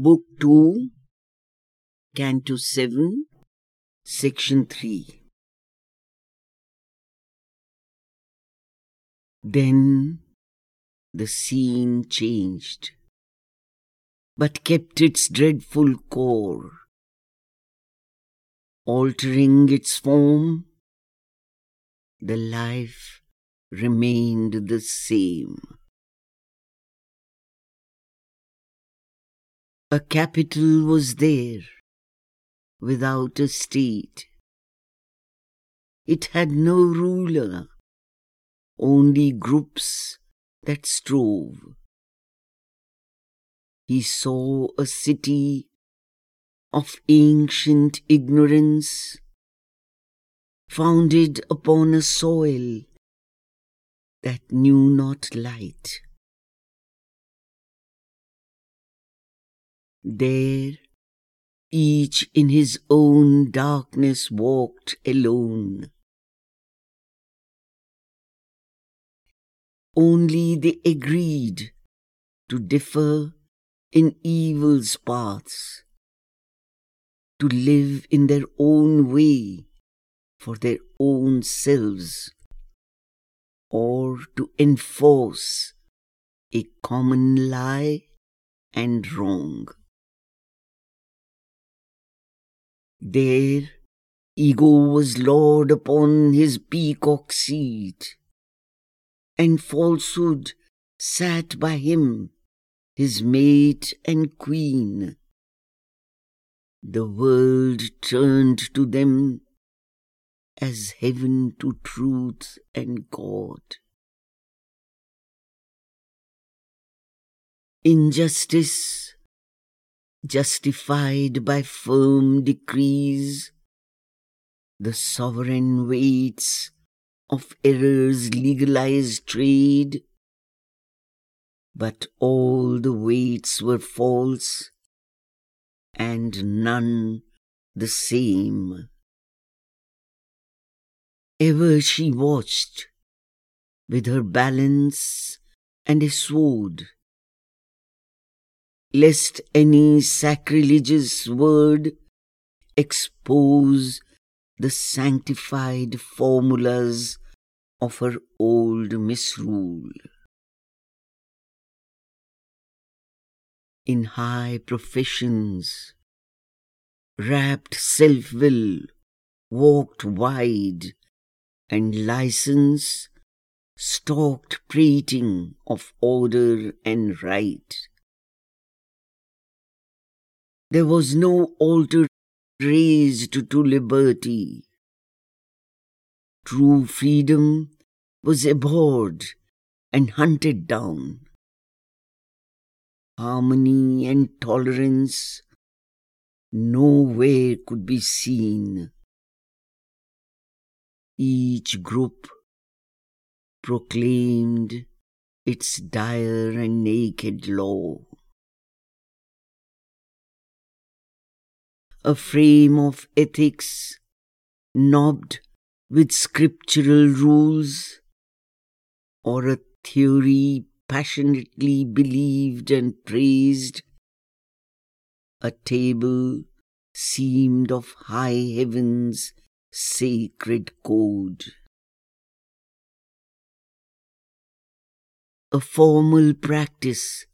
Book 2, Canto 7, Section 3. Then the scene changed, but kept its dreadful core. Altering its form, the life remained the same. A capital was there, without a state. It had no ruler, only groups that strove. He saw a city of ancient ignorance, founded upon a soil that knew not light. There, each in his own darkness walked alone. Only they agreed to differ in evil's paths, to live in their own way for their own selves, or to enforce a common lie and wrong. There, ego was lord upon his peacock seat, and falsehood sat by him, his mate and queen. The world turned to them as heaven to truth and God. Injustice justified by firm decrees, the sovereign weights of error's legalized trade. But all the weights were false, and none the same. Ever she watched, with her balance and a sword, lest any sacrilegious word expose the sanctified formulas of her old misrule. In high professions, wrapped self will walked wide, and license stalked prating of order and right. There was no altar raised to liberty. True freedom was abhorred and hunted down. Harmony and tolerance nowhere could be seen. Each group proclaimed its dire and naked law. A frame of ethics knobbed with scriptural rules, or a theory passionately believed and praised, a table seemed of high heaven's sacred code. A formal practice,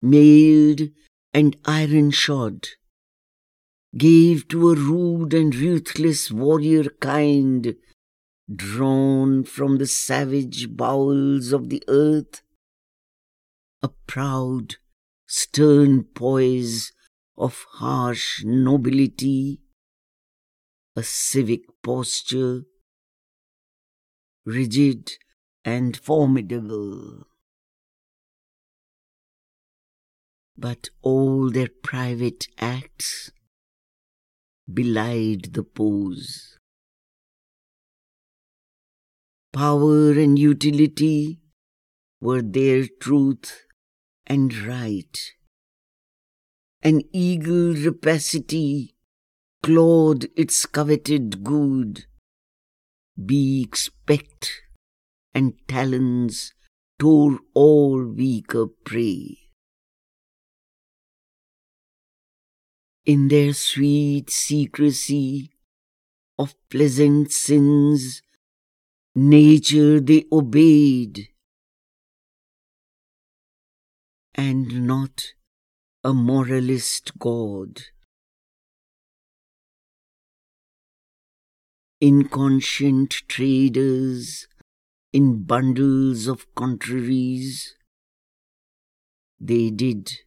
mailed and iron shod, gave to a rude and ruthless warrior kind, drawn from the savage bowels of the earth, a proud, stern poise of harsh nobility, a civic posture, rigid and formidable. But all their private acts belied the pose. Power and utility were their truth and right. An eagle rapacity clawed its coveted good. Beaks pecked and talons tore all weaker prey. In their sweet secrecy of pleasant sins, nature they obeyed, and not a moralist God. Inconscient traders in bundles of contraries, they did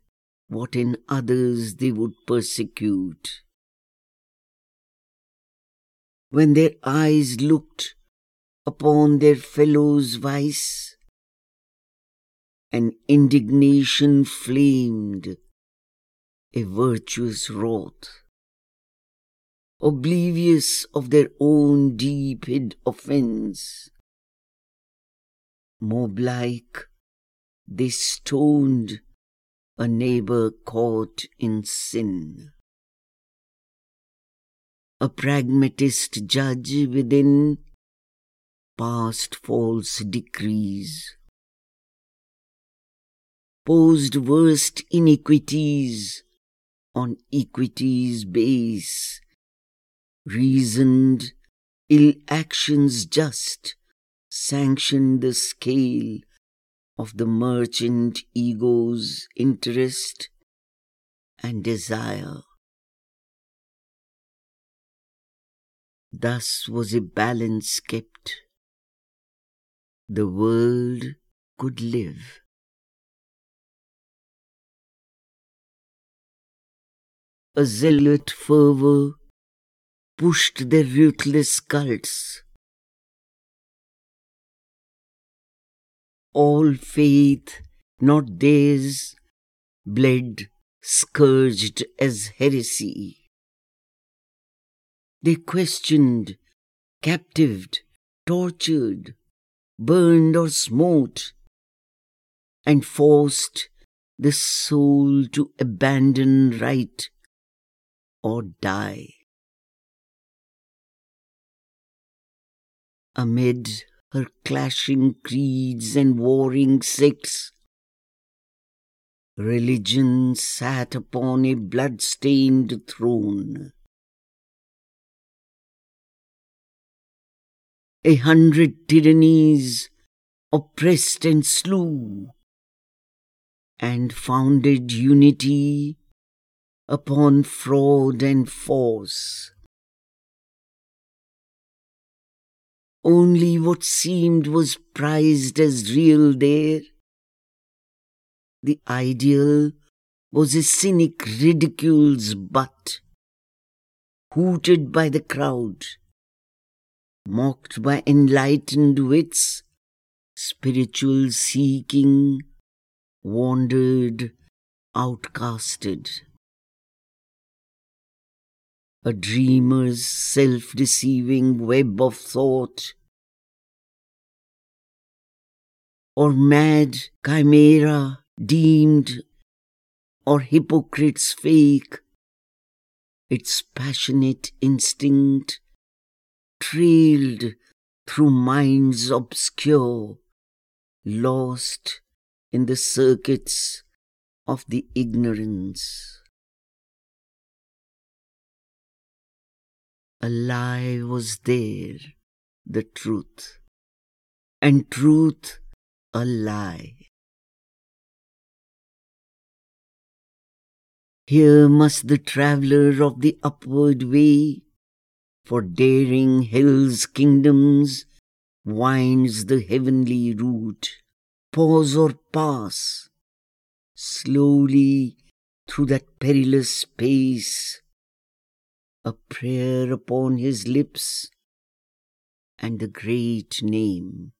what in others they would persecute. When their eyes looked upon their fellow's vice, an indignation flamed a virtuous wrath oblivious of their own deep hid offense. Mob like, they stoned a neighbor caught in sin. A pragmatist judge within passed false decrees, posed worst iniquities on equity's base. Reasoned ill actions just sanctioned the scale of the merchant ego's interest and desire. Thus was a balance kept. The world could live. A zealot fervor pushed their ruthless cults. All faith, not theirs, bled, scourged as heresy. They questioned, captived, tortured, burned or smote, and forced the soul to abandon right or die. amid her clashing creeds and warring sects. Religion sat upon a blood-stained throne. A hundred tyrannies oppressed and slew, and founded unity upon fraud and force. Only what seemed was prized as real there. The ideal was a cynic ridicule's butt, hooted by the crowd, mocked by enlightened wits, spiritual seeking, wandered, outcasted. A dreamer's self deceiving web of thought, or mad chimera deemed, or hypocrite's fake, its passionate instinct trailed through minds obscure, lost in the circuits of the ignorance. A lie was there, the truth, and truth a lie. Here must the traveller of the upward way, for daring hills, kingdoms, winds the heavenly route, pause or pass, slowly through that perilous space a prayer upon his lips and the great name.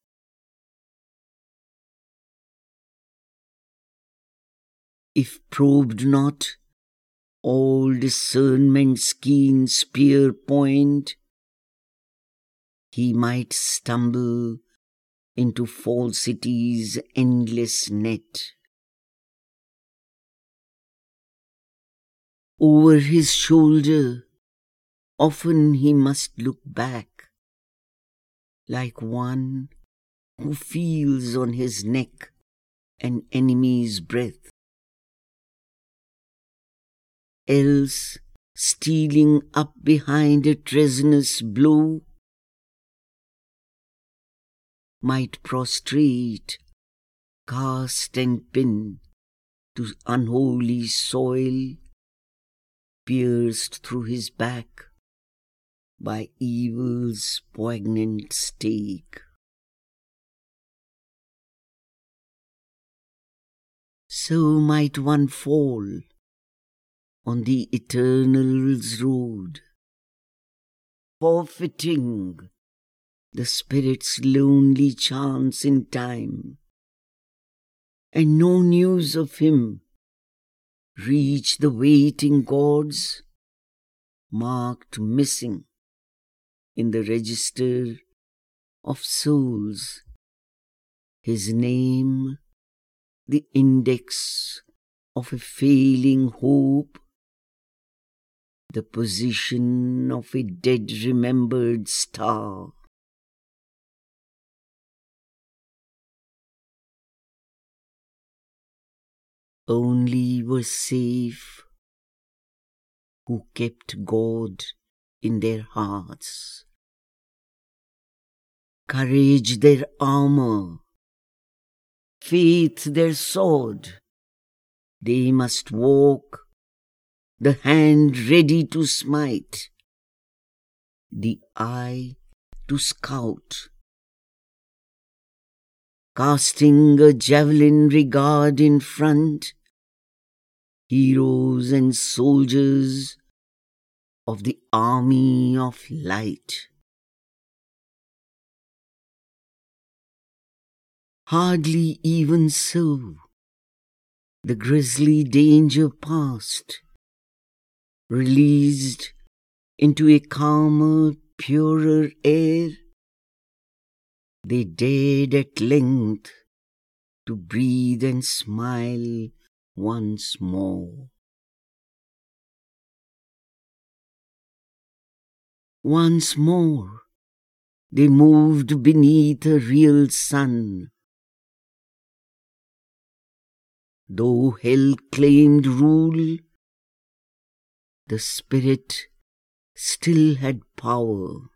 If probed not, all discernment's keen spear point, he might stumble into falsity's endless net. Over his shoulder, Often he must look back, like one who feels on his neck an enemy's breath. Else stealing up behind a treasonous blow, might prostrate, cast and pin to unholy soil, pierced through his back by evil's poignant stake. So might one fall on the eternal's road, forfeiting the spirit's lonely chance in time, and no news of him reach the waiting gods, marked missing in the register of souls. His name, the index of a failing hope, the position of a dead remembered star. Only were safe who kept God in their hearts, courage their armor, faith their sword. They must walk the hand ready to smite, the eye to scout. Casting a javelin regard in front, heroes and soldiers of the army of light. Hardly even so, the grisly danger passed released into a calmer, purer air, they dared at length to breathe and smile once more. Once more they moved beneath a real sun. Though hell claimed rule, the Spirit still had power.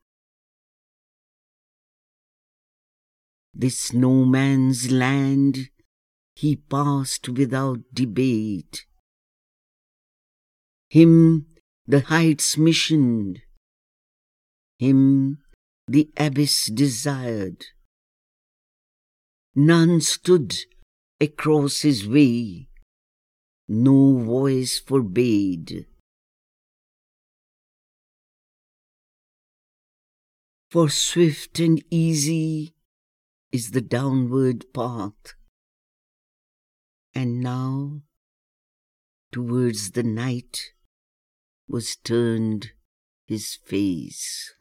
This no man's land he passed without debate. Him the heights missioned, him the abyss desired. None stood across his way, no voice forbade. For swift and easy is the downward path. And now towards the night was turned his face.